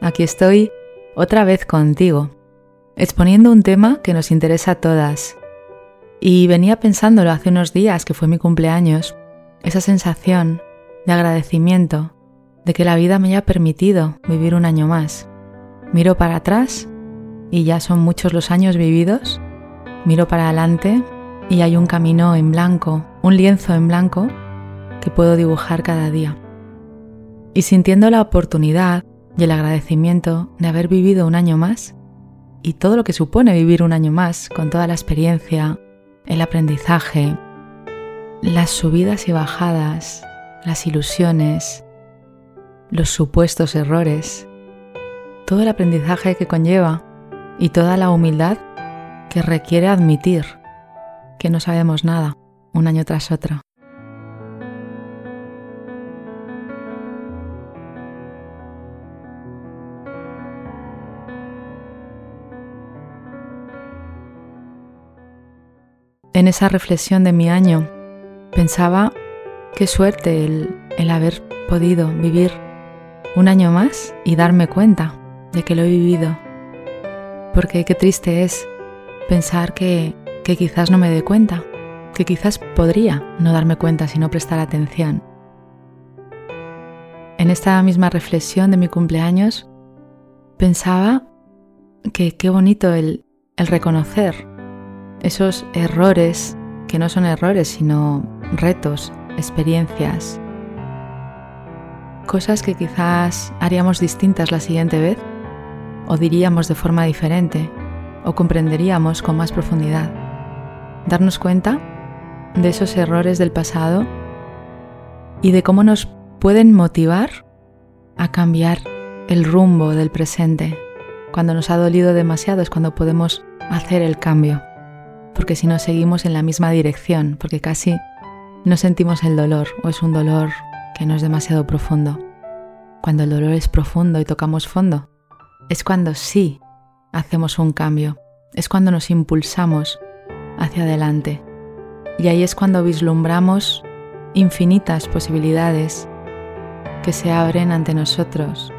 Aquí estoy otra vez contigo, exponiendo un tema que nos interesa a todas. Y venía pensándolo hace unos días, que fue mi cumpleaños, esa sensación de agradecimiento de que la vida me haya permitido vivir un año más. Miro para atrás y ya son muchos los años vividos. Miro para adelante y hay un camino en blanco, un lienzo en blanco que puedo dibujar cada día. Y sintiendo la oportunidad y el agradecimiento de haber vivido un año más y todo lo que supone vivir un año más con toda la experiencia, el aprendizaje, las subidas y bajadas, las ilusiones, los supuestos errores, todo el aprendizaje que conlleva y toda la humildad que requiere admitir que no sabemos nada un año tras otro. En esa reflexión de mi año pensaba qué suerte el, haber podido vivir un año más y darme cuenta de que lo he vivido. Porque qué triste es pensar que, quizás no me dé cuenta, que quizás podría no darme cuenta si no prestar atención. En esta misma reflexión de mi cumpleaños pensaba que qué bonito el reconocer esos errores que no son errores, sino retos, experiencias, cosas que quizás haríamos distintas la siguiente vez, o diríamos de forma diferente, o comprenderíamos con más profundidad. Darnos cuenta de esos errores del pasado y de cómo nos pueden motivar a cambiar el rumbo del presente. Cuando nos ha dolido demasiado es cuando podemos hacer el cambio porque si no seguimos en la misma dirección, porque casi no sentimos el dolor o es un dolor que no es demasiado profundo. Cuando el dolor es profundo y tocamos fondo, es cuando sí hacemos un cambio, es cuando nos impulsamos hacia adelante. Y ahí es cuando vislumbramos infinitas posibilidades que se abren ante nosotros,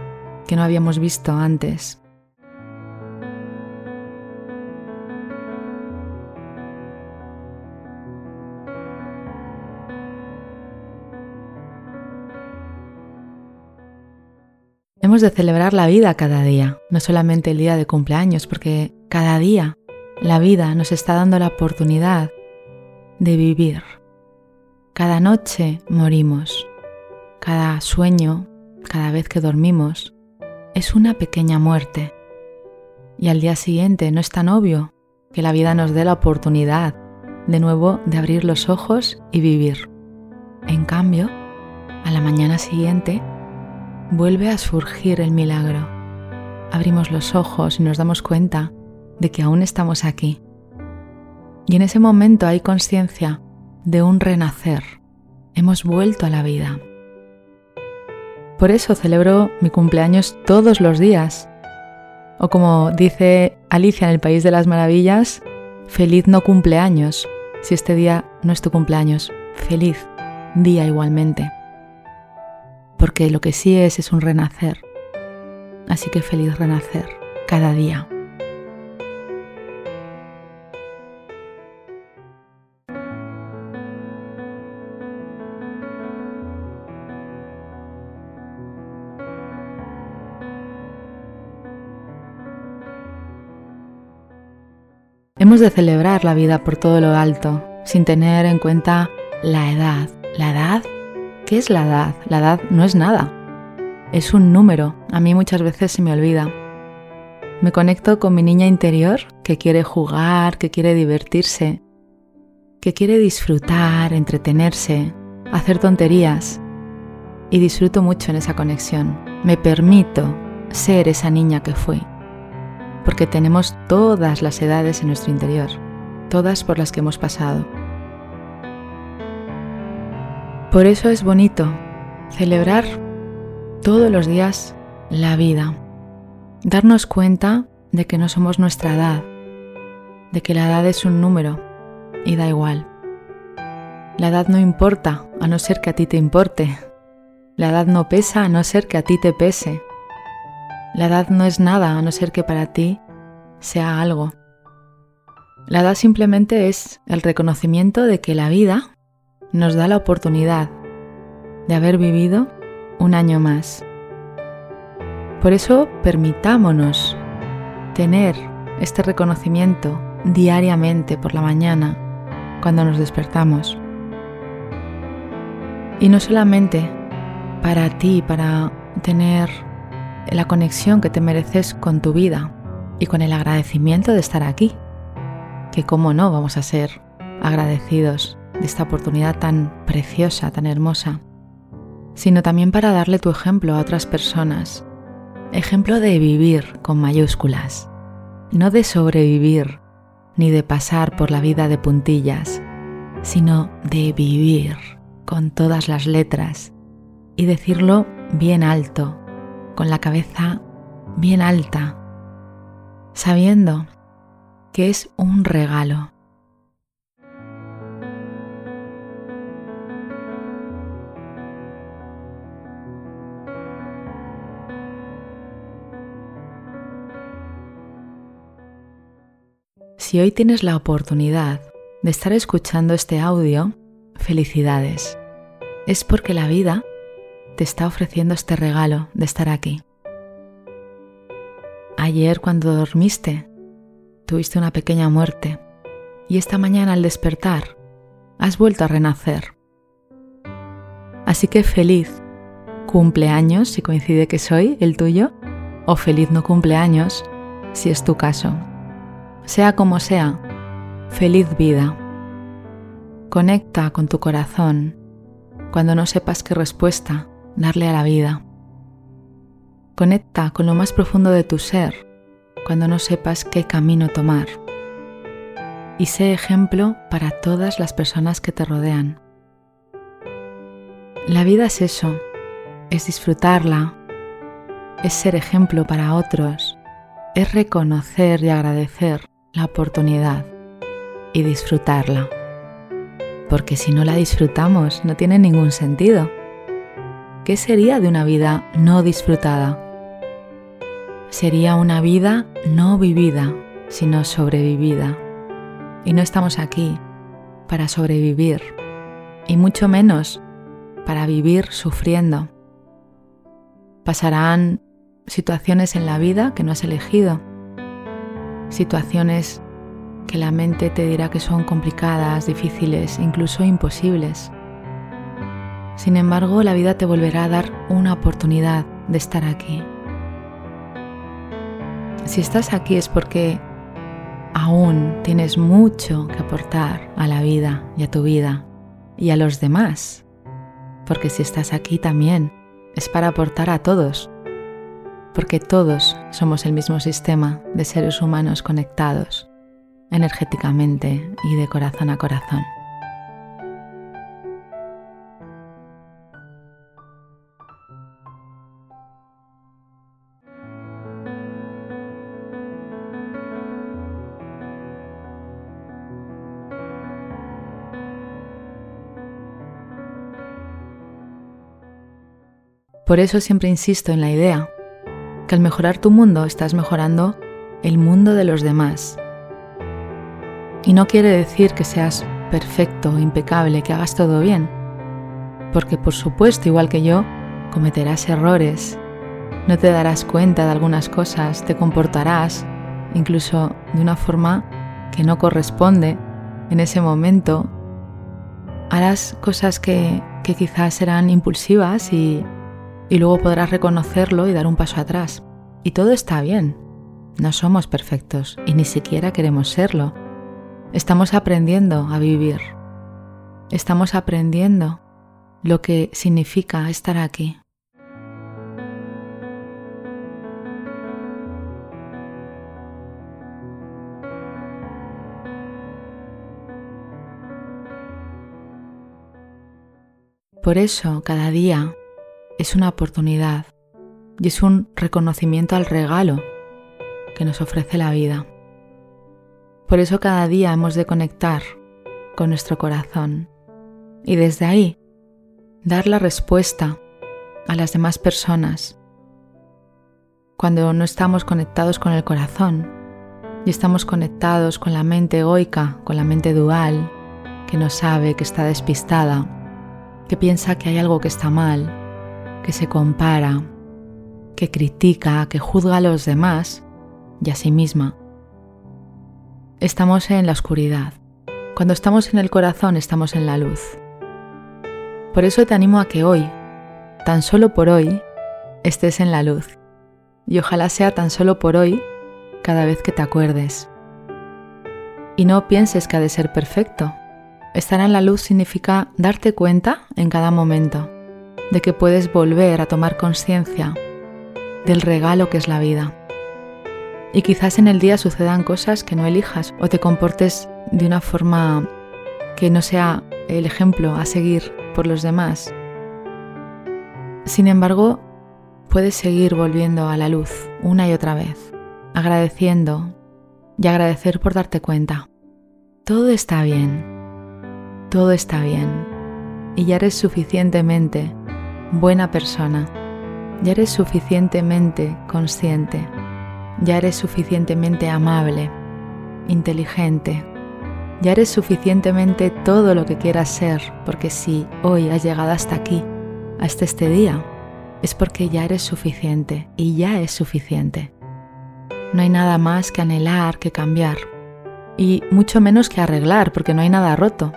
que no habíamos visto antes. De celebrar la vida cada día, no solamente el día de cumpleaños, porque cada día la vida nos está dando la oportunidad de vivir. Cada noche morimos, cada sueño, cada vez que dormimos, es una pequeña muerte. Y al día siguiente no es tan obvio que la vida nos dé la oportunidad de nuevo de abrir los ojos y vivir. En cambio, a la mañana siguiente vuelve a surgir el milagro. Abrimos los ojos y nos damos cuenta de que aún estamos aquí. Y en ese momento hay conciencia de un renacer. Hemos vuelto a la vida. Por eso celebro mi cumpleaños todos los días. O como dice Alicia en el País de las Maravillas, feliz no cumpleaños. Si este día no es tu cumpleaños, feliz día igualmente porque lo que sí es es un renacer. Así que feliz renacer cada día. Hemos de celebrar la vida por todo lo alto, sin tener en cuenta la edad. La edad ¿Qué es la edad? La edad no es nada. Es un número. A mí muchas veces se me olvida. Me conecto con mi niña interior que quiere jugar, que quiere divertirse, que quiere disfrutar, entretenerse, hacer tonterías. Y disfruto mucho en esa conexión. Me permito ser esa niña que fui porque tenemos todas las edades en nuestro interior, todas por las que hemos pasado. Por eso es bonito celebrar todos los días la vida, darnos cuenta de que no somos nuestra edad, de que la edad es un número y da igual. La edad no importa a no ser que a ti te importe. La edad no pesa a no ser que a ti te pese. La edad no es nada a no ser que para ti sea algo. La edad simplemente es el reconocimiento de que la vida nos da la oportunidad de haber vivido un año más. Por eso permitámonos tener este reconocimiento diariamente por la mañana cuando nos despertamos. Y no solamente para ti, para tener la conexión que te mereces con tu vida y con el agradecimiento de estar aquí, que cómo no vamos a ser agradecidos de esta oportunidad tan preciosa, tan hermosa, sino también para darle tu ejemplo a otras personas, ejemplo de vivir con mayúsculas, no de sobrevivir ni de pasar por la vida de puntillas, sino de vivir con todas las letras y decirlo bien alto, con la cabeza bien alta, sabiendo que es un regalo. Si hoy tienes la oportunidad de estar escuchando este audio, felicidades. Es porque la vida te está ofreciendo este regalo de estar aquí. Ayer cuando dormiste, tuviste una pequeña muerte y esta mañana al despertar has vuelto a renacer. Así que feliz cumpleaños si coincide que soy el tuyo o feliz no cumpleaños si es tu caso. Sea como sea, feliz vida. Conecta con tu corazón cuando no sepas qué respuesta darle a la vida. Conecta con lo más profundo de tu ser cuando no sepas qué camino tomar. Y sé ejemplo para todas las personas que te rodean. La vida es eso, es disfrutarla, es ser ejemplo para otros, es reconocer y agradecer la oportunidad y disfrutarla. Porque si no la disfrutamos no tiene ningún sentido. ¿qué sería de una vida no disfrutada? Sería una vida no vivida, sino sobrevivida. Y no estamos aquí para sobrevivir, y mucho menos para vivir sufriendo. Pasarán situaciones en la vida que no has elegido, situaciones que la mente te dirá que son complicadas, difíciles, incluso imposibles. Sin embargo, la vida te volverá a dar una oportunidad de estar aquí. Si estás aquí es porque aún tienes mucho que aportar a la vida y a tu vida y a los demás. Porque si estás aquí también es para aportar a todos. Porque todos somos el mismo sistema de seres humanos conectados energéticamente y de corazón a corazón. Por eso siempre insisto en la idea que al mejorar tu mundo estás mejorando el mundo de los demás. Y no quiere decir que seas perfecto, impecable, que hagas todo bien, porque por supuesto, igual que yo, cometerás errores, no te darás cuenta de algunas cosas, te comportarás incluso de una forma que no corresponde en ese momento, harás cosas que, que quizás serán impulsivas y, y luego podrás reconocerlo y dar un paso atrás. Y todo está bien. No somos perfectos y ni siquiera queremos serlo. Estamos aprendiendo a vivir. Estamos aprendiendo lo que significa estar aquí. Por eso cada día es una oportunidad y es un reconocimiento al regalo que nos ofrece la vida. Por eso cada día hemos de conectar con nuestro corazón y desde ahí dar la respuesta a las demás personas. Cuando no estamos conectados con el corazón y estamos conectados con la mente egoica, con la mente dual, que no sabe, que está despistada, que piensa que hay algo que está mal, que se compara, que critica, que juzga a los demás y a sí misma. Estamos en la oscuridad. Cuando estamos en el corazón estamos en la luz. Por eso te animo a que hoy, tan solo por hoy, estés en la luz. Y ojalá sea tan solo por hoy cada vez que te acuerdes. Y no pienses que ha de ser perfecto, Estar en la luz significa darte cuenta en cada momento de que puedes volver a tomar conciencia del regalo que es la vida. Y quizás en el día sucedan cosas que no elijas o te comportes de una forma que no sea el ejemplo a seguir por los demás. Sin embargo, puedes seguir volviendo a la luz una y otra vez, agradeciendo y agradecer por darte cuenta. Todo está bien todo está bien y ya eres suficientemente buena persona, ya eres suficientemente consciente, ya eres suficientemente amable, inteligente, ya eres suficientemente todo lo que quieras ser, porque si hoy has llegado hasta aquí, hasta este día, es porque ya eres suficiente y ya es suficiente. No hay nada más que anhelar, que cambiar, y mucho menos que arreglar, porque no hay nada roto.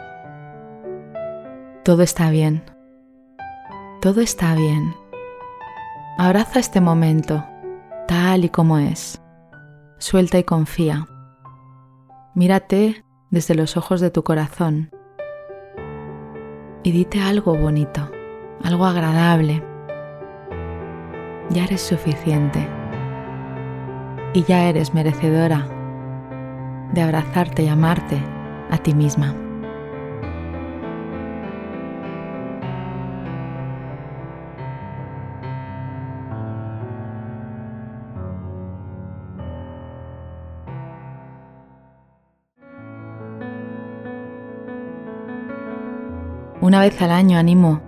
Todo está bien. Todo está bien. Abraza este momento, tal y como es. Suelta y confía. Mírate desde los ojos de tu corazón y dite algo bonito, algo agradable. Ya eres suficiente y ya eres merecedora de abrazarte y amarte a ti misma. Una vez al año animo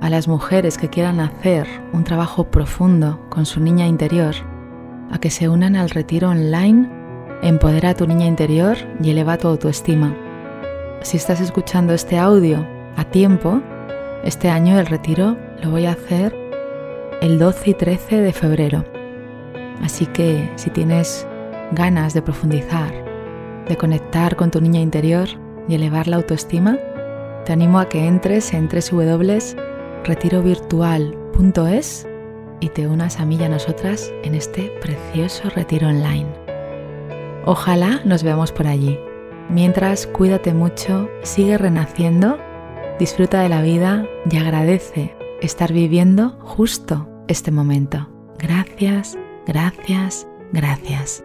a las mujeres que quieran hacer un trabajo profundo con su niña interior a que se unan al retiro online Empodera a tu niña interior y eleva tu autoestima. Si estás escuchando este audio a tiempo, este año el retiro lo voy a hacer el 12 y 13 de febrero. Así que si tienes ganas de profundizar, de conectar con tu niña interior y elevar la autoestima, te animo a que entres en www.retirovirtual.es y te unas a mí y a nosotras en este precioso retiro online. Ojalá nos veamos por allí. Mientras, cuídate mucho, sigue renaciendo, disfruta de la vida y agradece estar viviendo justo este momento. Gracias, gracias, gracias.